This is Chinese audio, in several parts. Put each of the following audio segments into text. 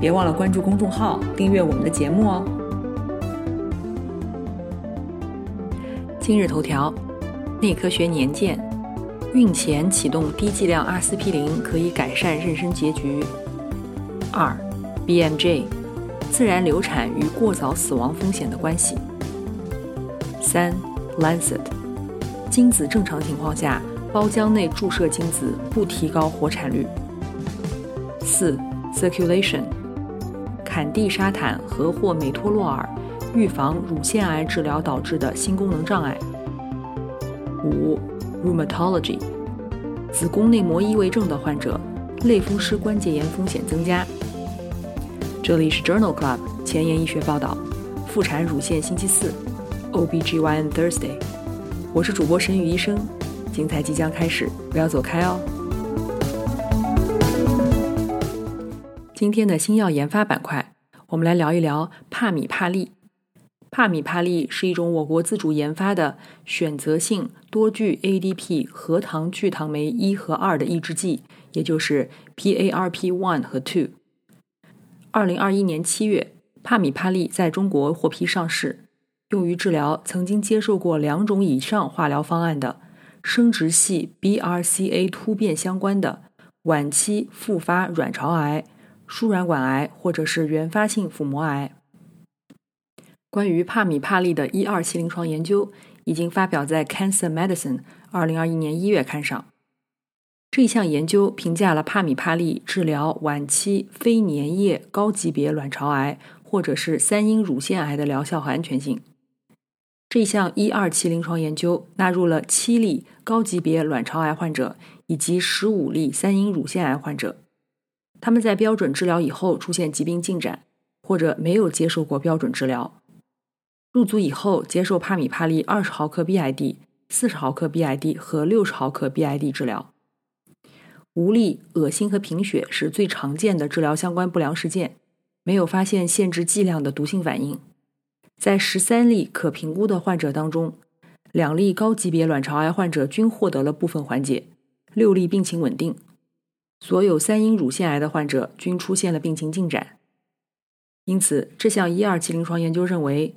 别忘了关注公众号，订阅我们的节目哦。今日头条：内科学年鉴，孕前启动低剂量阿司匹林可以改善妊娠结局。二，BMJ，自然流产与过早死亡风险的关系。三，Lancet，精子正常情况下，包浆内注射精子不提高活产率。四，Circulation。坎地沙坦和或美托洛尔预防乳腺癌治疗导致的心功能障碍。五，Rheumatology，子宫内膜异位症的患者，类风湿关节炎风险增加。这里是 Journal Club 前沿医学报道，妇产乳腺星期四，OBGYN Thursday，我是主播神宇医生，精彩即将开始，不要走开哦。今天的新药研发板块，我们来聊一聊帕米帕利。帕米帕利是一种我国自主研发的选择性多聚 ADP 核糖聚糖酶一和二的抑制剂，也就是 PARP one 和 two。二零二一年七月，帕米帕利在中国获批上市，用于治疗曾经接受过两种以上化疗方案的生殖系 BRCA 突变相关的晚期复发卵巢癌。输卵管癌或者是原发性腹膜癌。关于帕米帕利的一二期临床研究已经发表在《Cancer Medicine》二零二一年一月刊上。这一项研究评价了帕米帕利治疗晚期非粘液高级别卵巢癌或者是三阴乳腺癌的疗效和安全性。这一项一二期临床研究纳入了七例高级别卵巢癌患者以及十五例三阴乳腺癌患者。他们在标准治疗以后出现疾病进展，或者没有接受过标准治疗。入组以后接受帕米帕利二十毫克 BID、四十毫克 BID 和六十毫克 BID 治疗。无力、恶心和贫血是最常见的治疗相关不良事件，没有发现限制剂量的毒性反应。在十三例可评估的患者当中，两例高级别卵巢癌患者均获得了部分缓解，六例病情稳定。所有三阴乳腺癌的患者均出现了病情进展，因此这项一二期临床研究认为，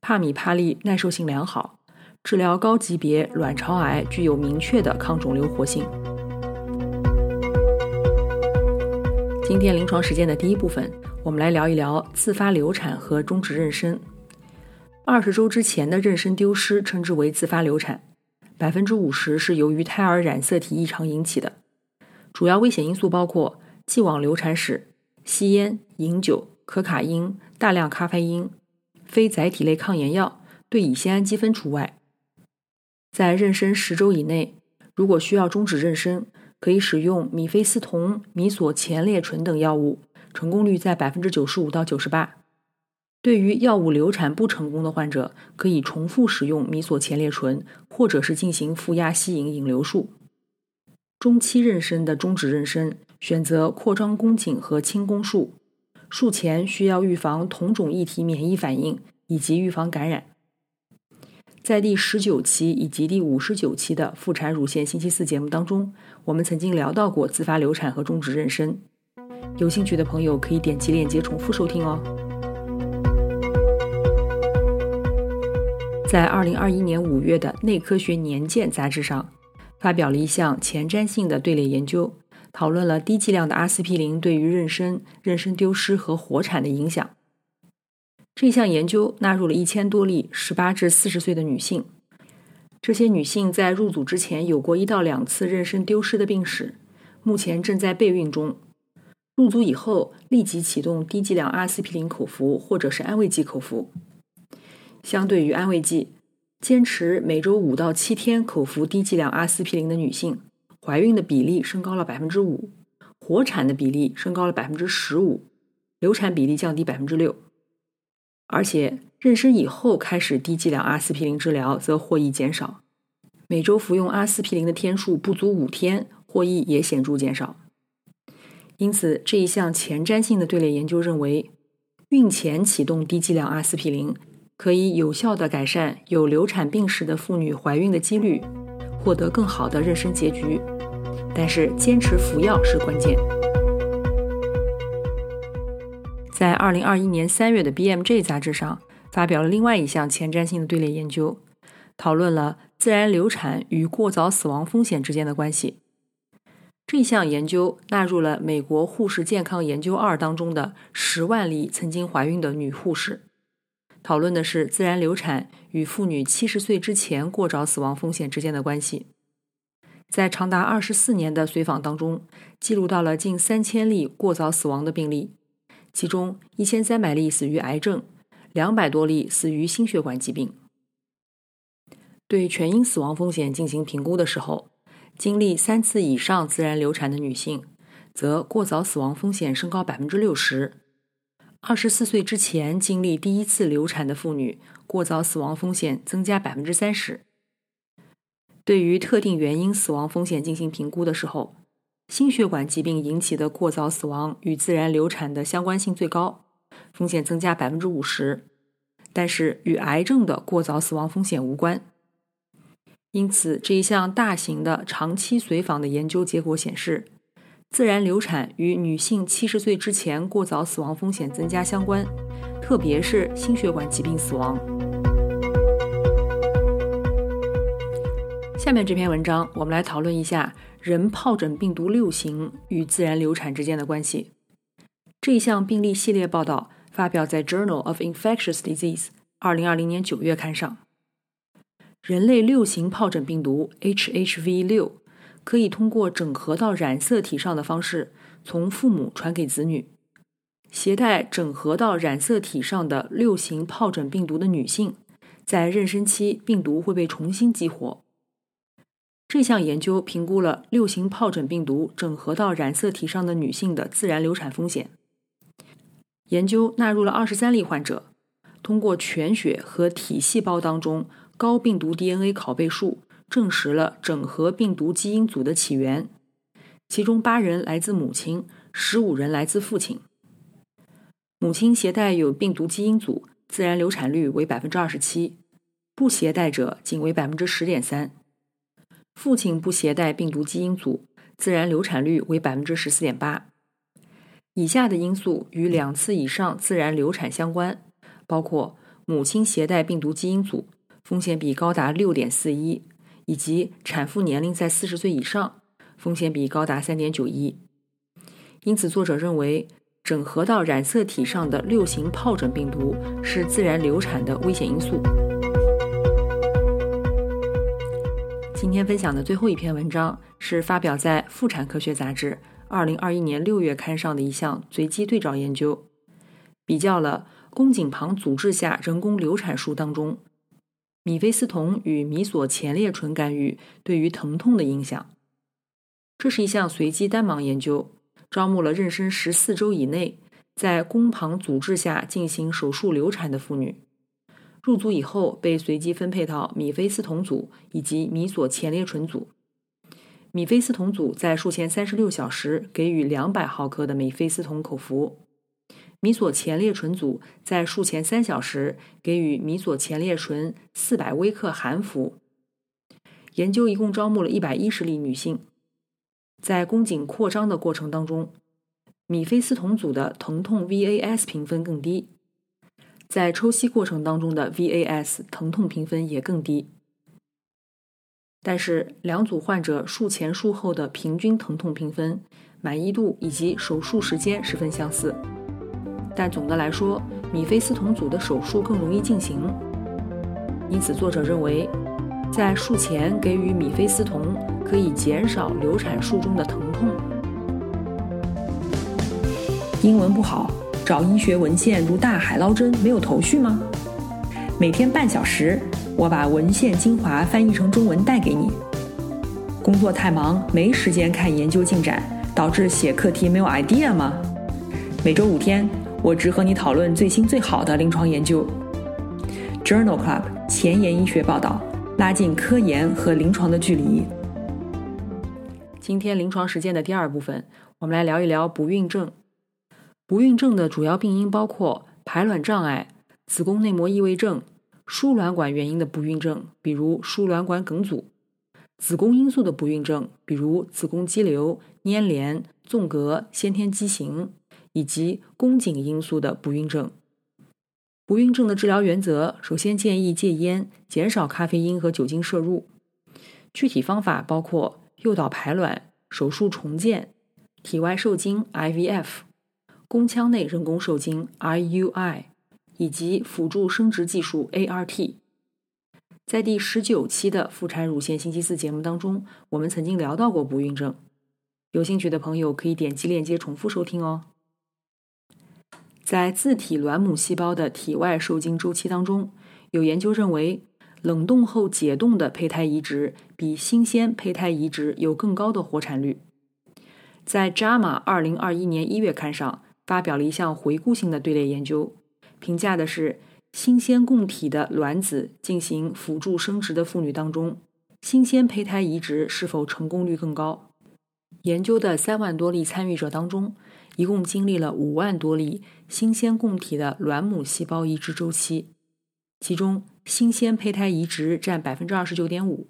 帕米帕利耐受性良好，治疗高级别卵巢癌具有明确的抗肿瘤活性。今天临床实践的第一部分，我们来聊一聊自发流产和终止妊娠。二十周之前的妊娠丢失称之为自发流产，百分之五十是由于胎儿染色体异常引起的。主要危险因素包括既往流产史、吸烟、饮酒、可卡因、大量咖啡因、非载体类抗炎药，对乙酰氨基酚除外。在妊娠十周以内，如果需要终止妊娠，可以使用米非司酮、米索前列醇等药物，成功率在百分之九十五到九十八。对于药物流产不成功的患者，可以重复使用米索前列醇，或者是进行负压吸引引流术。中期妊娠的终止妊娠，选择扩张宫颈和清宫术。术前需要预防同种异体免疫反应以及预防感染。在第十九期以及第五十九期的妇产乳腺星期四节目当中，我们曾经聊到过自发流产和终止妊娠。有兴趣的朋友可以点击链接重复收听哦。在二零二一年五月的《内科学年鉴》杂志上。发表了一项前瞻性的队列研究，讨论了低剂量的阿司匹林对于妊娠、妊娠丢失和活产的影响。这项研究纳入了一千多例十八至四十岁的女性，这些女性在入组之前有过一到两次妊娠丢失的病史，目前正在备孕中。入组以后立即启动低剂量阿司匹林口服或者是安慰剂口服。相对于安慰剂。坚持每周五到七天口服低剂量阿司匹林的女性，怀孕的比例升高了百分之五，活产的比例升高了百分之十五，流产比例降低百分之六。而且妊娠以后开始低剂量阿司匹林治疗则获益减少。每周服用阿司匹林的天数不足五天，获益也显著减少。因此，这一项前瞻性的队列研究认为，孕前启动低剂量阿司匹林可以有效地改善有流产病史的妇女怀孕的几率，获得更好的妊娠结局。但是，坚持服药是关键。在二零二一年三月的 BMJ 杂志上，发表了另外一项前瞻性的队列研究，讨论了自然流产与过早死亡风险之间的关系。这项研究纳入了美国护士健康研究二当中的十万例曾经怀孕的女护士，讨论的是自然流产与妇女七十岁之前过早死亡风险之间的关系。在长达二十四年的随访当中，记录到了近三千例过早死亡的病例，其中一千三百例死于癌症，两百多例死于心血管疾病。对全因死亡风险进行评估的时候。经历三次以上自然流产的女性，则过早死亡风险升高百分之六十；二十四岁之前经历第一次流产的妇女，过早死亡风险增加百分之三十。对于特定原因死亡风险进行评估的时候，心血管疾病引起的过早死亡与自然流产的相关性最高，风险增加百分之五十，但是与癌症的过早死亡风险无关。因此，这一项大型的长期随访的研究结果显示，自然流产与女性七十岁之前过早死亡风险增加相关，特别是心血管疾病死亡。下面这篇文章，我们来讨论一下人疱疹病毒六型与自然流产之间的关系。这一项病例系列报道发表在《Journal of Infectious Disease》二零二零年九月刊上。人类六型疱疹病毒 HHV 六可以通过整合到染色体上的方式从父母传给子女。携带整合到染色体上的六型疱疹病毒的女性，在妊娠期病毒会被重新激活。这项研究评估了六型疱疹病毒整合到染色体上的女性的自然流产风险。研究纳入了二十三例患者，通过全血和体细胞当中。高病毒 DNA 拷贝数证实了整合病毒基因组的起源，其中八人来自母亲，十五人来自父亲。母亲携带有病毒基因组，自然流产率为百分之二十七，不携带者仅为百分之十点三。父亲不携带病毒基因组，自然流产率为百分之十四点八。以下的因素与两次以上自然流产相关，包括母亲携带病毒基因组。风险比高达六点四一，以及产妇年龄在四十岁以上，风险比高达三点九一。因此，作者认为整合到染色体上的六型疱疹病毒是自然流产的危险因素。今天分享的最后一篇文章是发表在《妇产科学杂志》二零二一年六月刊上的一项随机对照研究，比较了宫颈旁阻滞下人工流产术当中。米非司酮与米索前列醇干预对于疼痛的影响。这是一项随机单盲研究，招募了妊娠十四周以内在宫旁阻滞下进行手术流产的妇女。入组以后被随机分配到米非司酮组以及米索前列醇组。米非司酮组在术前三十六小时给予两百毫克的米非司酮口服。米索前列醇组在术前三小时给予米索前列醇四百微克含服。研究一共招募了一百一十例女性，在宫颈扩张的过程当中，米非司酮组的疼痛 VAS 评分更低，在抽吸过程当中的 VAS 疼痛评分也更低。但是两组患者术前术后的平均疼痛评分、满意度以及手术时间十分相似。但总的来说，米非司酮组的手术更容易进行，因此作者认为，在术前给予米非司酮可以减少流产术中的疼痛。英文不好，找医学文献如大海捞针，没有头绪吗？每天半小时，我把文献精华翻译成中文带给你。工作太忙，没时间看研究进展，导致写课题没有 idea 吗？每周五天。我只和你讨论最新最好的临床研究。Journal Club 前沿医学报道，拉近科研和临床的距离。今天临床实践的第二部分，我们来聊一聊不孕症。不孕症的主要病因包括排卵障碍、子宫内膜异位症、输卵管原因的不孕症，比如输卵管梗阻；子宫因素的不孕症，比如子宫肌瘤、粘连、纵隔、先天畸形。以及宫颈因素的不孕症。不孕症的治疗原则，首先建议戒烟，减少咖啡因和酒精摄入。具体方法包括诱导排卵、手术重建、体外受精 （IVF）、宫腔内人工受精 （IUI） 以及辅助生殖技术 （ART）。在第十九期的妇产乳腺星期四节目当中，我们曾经聊到过不孕症。有兴趣的朋友可以点击链接重复收听哦。在自体卵母细胞的体外受精周期当中，有研究认为，冷冻后解冻的胚胎移植比新鲜胚胎移植有更高的活产率。在《JAMA》二零二一年一月刊上发表了一项回顾性的队列研究，评价的是新鲜供体的卵子进行辅助生殖的妇女当中，新鲜胚胎移植是否成功率更高。研究的三万多例参与者当中。一共经历了五万多例新鲜供体的卵母细胞移植周期，其中新鲜胚胎移植占百分之二十九点五。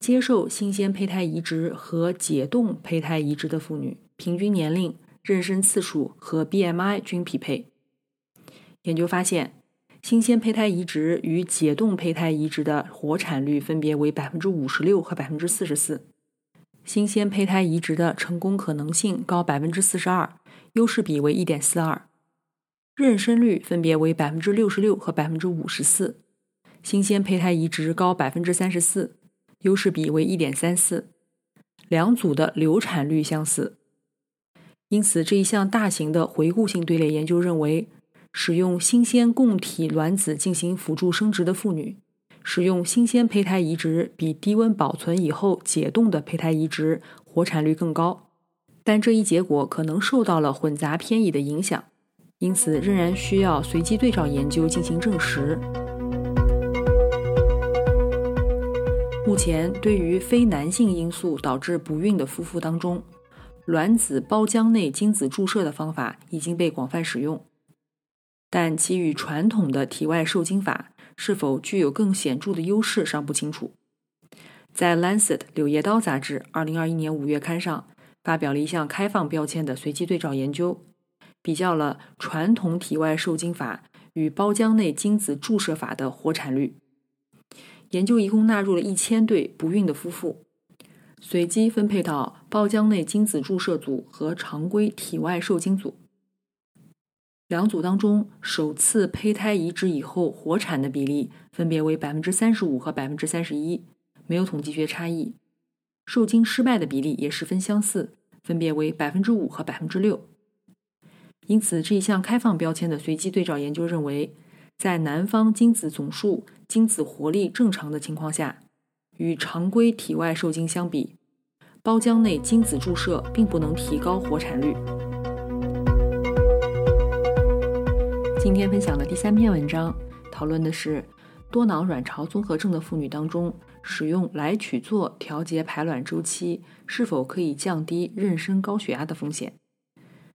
接受新鲜胚胎移植和解冻胚胎移植的妇女，平均年龄、妊娠次数和 BMI 均匹配。研究发现，新鲜胚胎移植与解冻胚胎移植的活产率分别为百分之五十六和百分之四十四。新鲜胚胎移植的成功可能性高百分之四十二，优势比为一点四二，妊娠率分别为百分之六十六和百分之五十四。新鲜胚胎移植高百分之三十四，优势比为一点三四，两组的流产率相似。因此，这一项大型的回顾性队列研究认为，使用新鲜供体卵子进行辅助生殖的妇女。使用新鲜胚胎移植比低温保存以后解冻的胚胎移植活产率更高，但这一结果可能受到了混杂偏移的影响，因此仍然需要随机对照研究进行证实。目前，对于非男性因素导致不孕的夫妇当中，卵子包浆内精子注射的方法已经被广泛使用，但其与传统的体外受精法。是否具有更显著的优势尚不清楚。在《Lancet》柳叶刀杂志二零二一年五月刊上发表了一项开放标签的随机对照研究，比较了传统体外受精法与包浆内精子注射法的活产率。研究一共纳入了一千对不孕的夫妇，随机分配到包浆内精子注射组和常规体外受精组。两组当中，首次胚胎移植以后活产的比例分别为百分之三十五和百分之三十一，没有统计学差异。受精失败的比例也十分相似，分别为百分之五和百分之六。因此，这一项开放标签的随机对照研究认为，在男方精子总数、精子活力正常的情况下，与常规体外受精相比，包浆内精子注射并不能提高活产率。今天分享的第三篇文章，讨论的是多囊卵巢综合症的妇女当中，使用来曲唑调节排卵周期是否可以降低妊娠高血压的风险。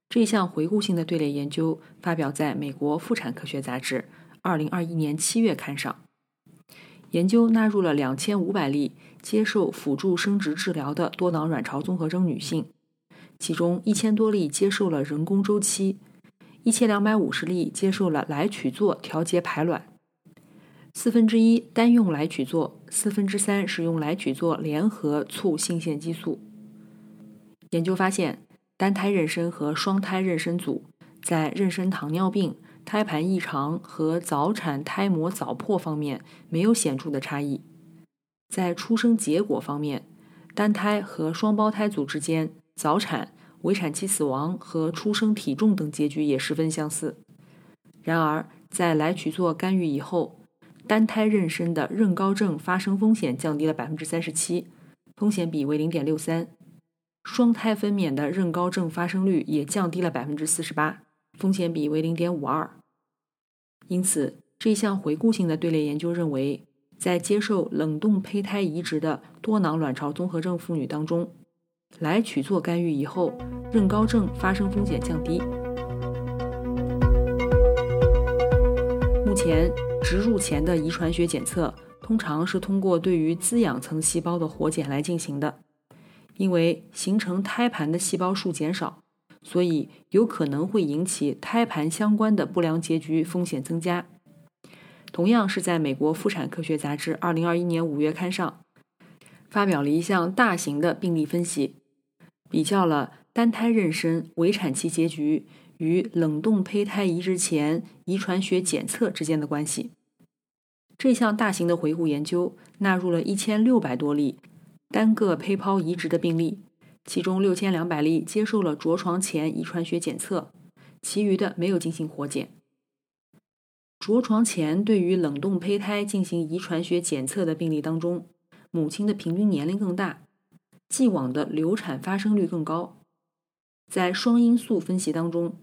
这项回顾性的队列研究发表在美国妇产科学杂志二零二一年七月刊上。研究纳入了两千五百例接受辅助生殖治疗的多囊卵巢综合征女性，其中一千多例接受了人工周期。一千两百五十例接受了来曲唑调节排卵，四分之一单用来曲唑，四分之三使用来曲唑联合促性腺激素。研究发现，单胎妊娠和双胎妊娠组在妊娠糖尿病、胎盘异常和早产胎膜早破方面没有显著的差异。在出生结果方面，单胎和双胞胎组之间早产。围产期死亡和出生体重等结局也十分相似。然而，在来曲唑干预以后，单胎妊娠的妊高症发生风险降低了百分之三十七，风险比为零点六三；双胎分娩的妊高症发生率也降低了百分之四十八。风险比为零点五二。因此，这项回顾性的队列研究认为，在接受冷冻胚胎移植的多囊卵巢综合症妇女当中，来取做干预以后，妊高症发生风险降低。目前，植入前的遗传学检测通常是通过对于滋养层细胞的活检来进行的，因为形成胎盘的细胞数减少。所以有可能会引起胎盘相关的不良结局风险增加。同样是在美国妇产科学杂志2021年5月刊上发表了一项大型的病例分析，比较了单胎妊娠围产期结局与冷冻胚胎移植前遗传学检测之间的关系。这项大型的回顾研究纳入了1600多例单个胚泡移植的病例。其中六千两百例接受了着床前遗传学检测，其余的没有进行活检。着床前对于冷冻胚胎进行遗传学检测的病例当中，母亲的平均年龄更大，既往的流产发生率更高。在双因素分析当中，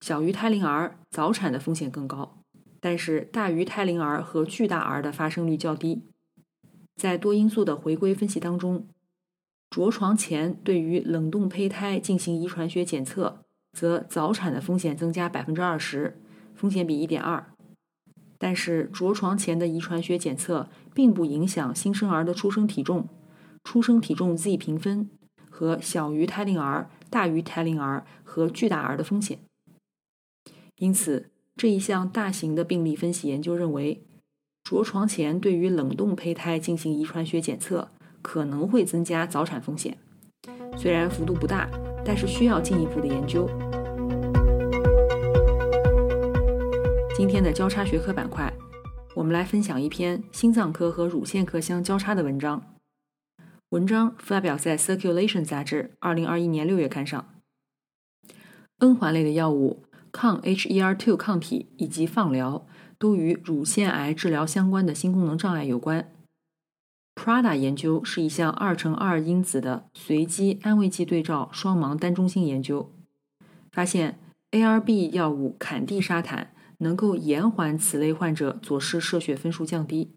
小于胎龄儿早产的风险更高，但是大于胎龄儿和巨大儿的发生率较低。在多因素的回归分析当中。着床前对于冷冻胚胎进行遗传学检测，则早产的风险增加百分之二十，风险比一点二。但是着床前的遗传学检测并不影响新生儿的出生体重、出生体重 Z 评分和小于胎龄儿、大于胎龄儿和巨大儿的风险。因此，这一项大型的病例分析研究认为，着床前对于冷冻胚胎进行遗传学检测。可能会增加早产风险，虽然幅度不大，但是需要进一步的研究。今天的交叉学科板块，我们来分享一篇心脏科和乳腺科相交叉的文章。文章发表在《Circulation》杂志2021年6月刊上。N 环类的药物、抗 HER2 抗体以及放疗，都与乳腺癌治疗相关的性功能障碍有关。Prada 研究是一项二乘二因子的随机安慰剂对照双盲单中心研究，发现 ARB 药物坎地沙坦能够延缓此类患者左室射血分数降低，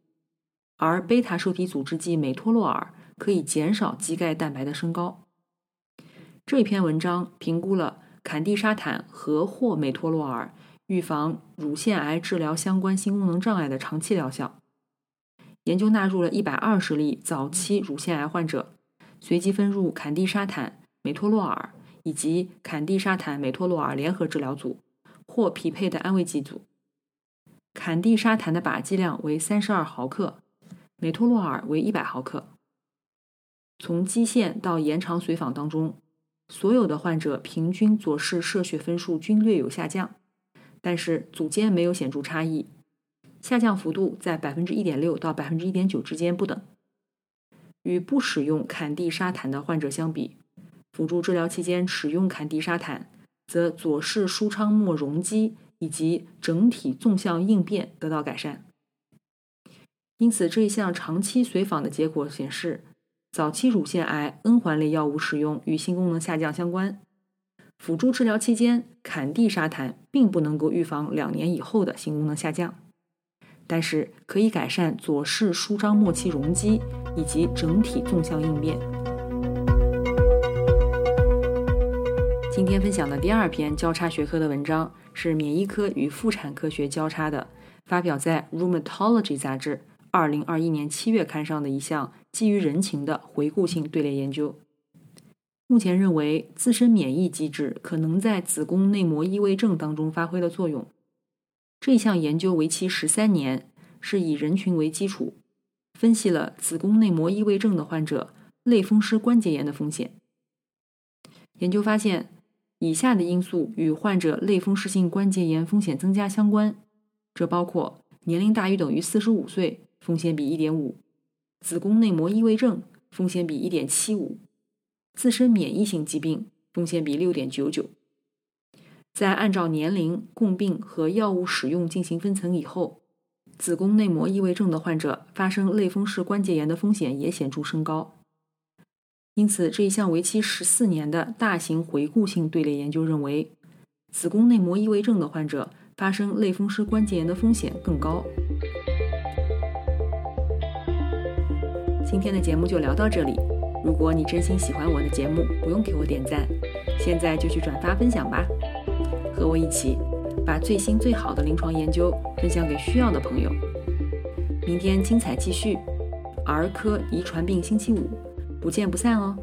而贝塔受体阻滞剂美托洛尔可以减少肌钙蛋白的升高。这篇文章评估了坎地沙坦和或美托洛尔预防乳腺癌治疗相关性功能障碍的长期疗效。研究纳入了一百二十例早期乳腺癌患者，随机分入坎地沙坦、美托洛尔以及坎地沙坦美托洛尔联合治疗组或匹配的安慰剂组。坎地沙坦的靶剂量为三十二毫克，美托洛尔为一百毫克。从基线到延长随访当中，所有的患者平均左室射血分数均略有下降，但是组间没有显著差异。下降幅度在百分之一点六到百分之一点九之间不等。与不使用坎地沙坦的患者相比，辅助治疗期间使用坎地沙坦，则左室舒昌末容积以及整体纵向应变得到改善。因此，这一项长期随访的结果显示，早期乳腺癌 N 环类药物使用与性功能下降相关。辅助治疗期间，坎地沙坦并不能够预防两年以后的性功能下降。但是可以改善左室舒张末期容积以及整体纵向应变。今天分享的第二篇交叉学科的文章是免疫科与妇产科学交叉的，发表在《Rheumatology》杂志2021年7月刊上的一项基于人情的回顾性队列研究。目前认为自身免疫机制可能在子宫内膜异位症当中发挥的作用。这项研究为期十三年，是以人群为基础，分析了子宫内膜异位症的患者类风湿关节炎的风险。研究发现，以下的因素与患者类风湿性关节炎风险增加相关，这包括年龄大于等于四十五岁，风险比一点五；子宫内膜异位症风险比一点七五；自身免疫性疾病风险比六点九九。在按照年龄、共病和药物使用进行分层以后，子宫内膜异位症的患者发生类风湿关节炎的风险也显著升高。因此，这一项为期十四年的大型回顾性队列研究认为，子宫内膜异位症的患者发生类风湿关节炎的风险更高。今天的节目就聊到这里。如果你真心喜欢我的节目，不用给我点赞，现在就去转发分享吧，和我一起把最新最好的临床研究分享给需要的朋友。明天精彩继续，儿科遗传病星期五，不见不散哦。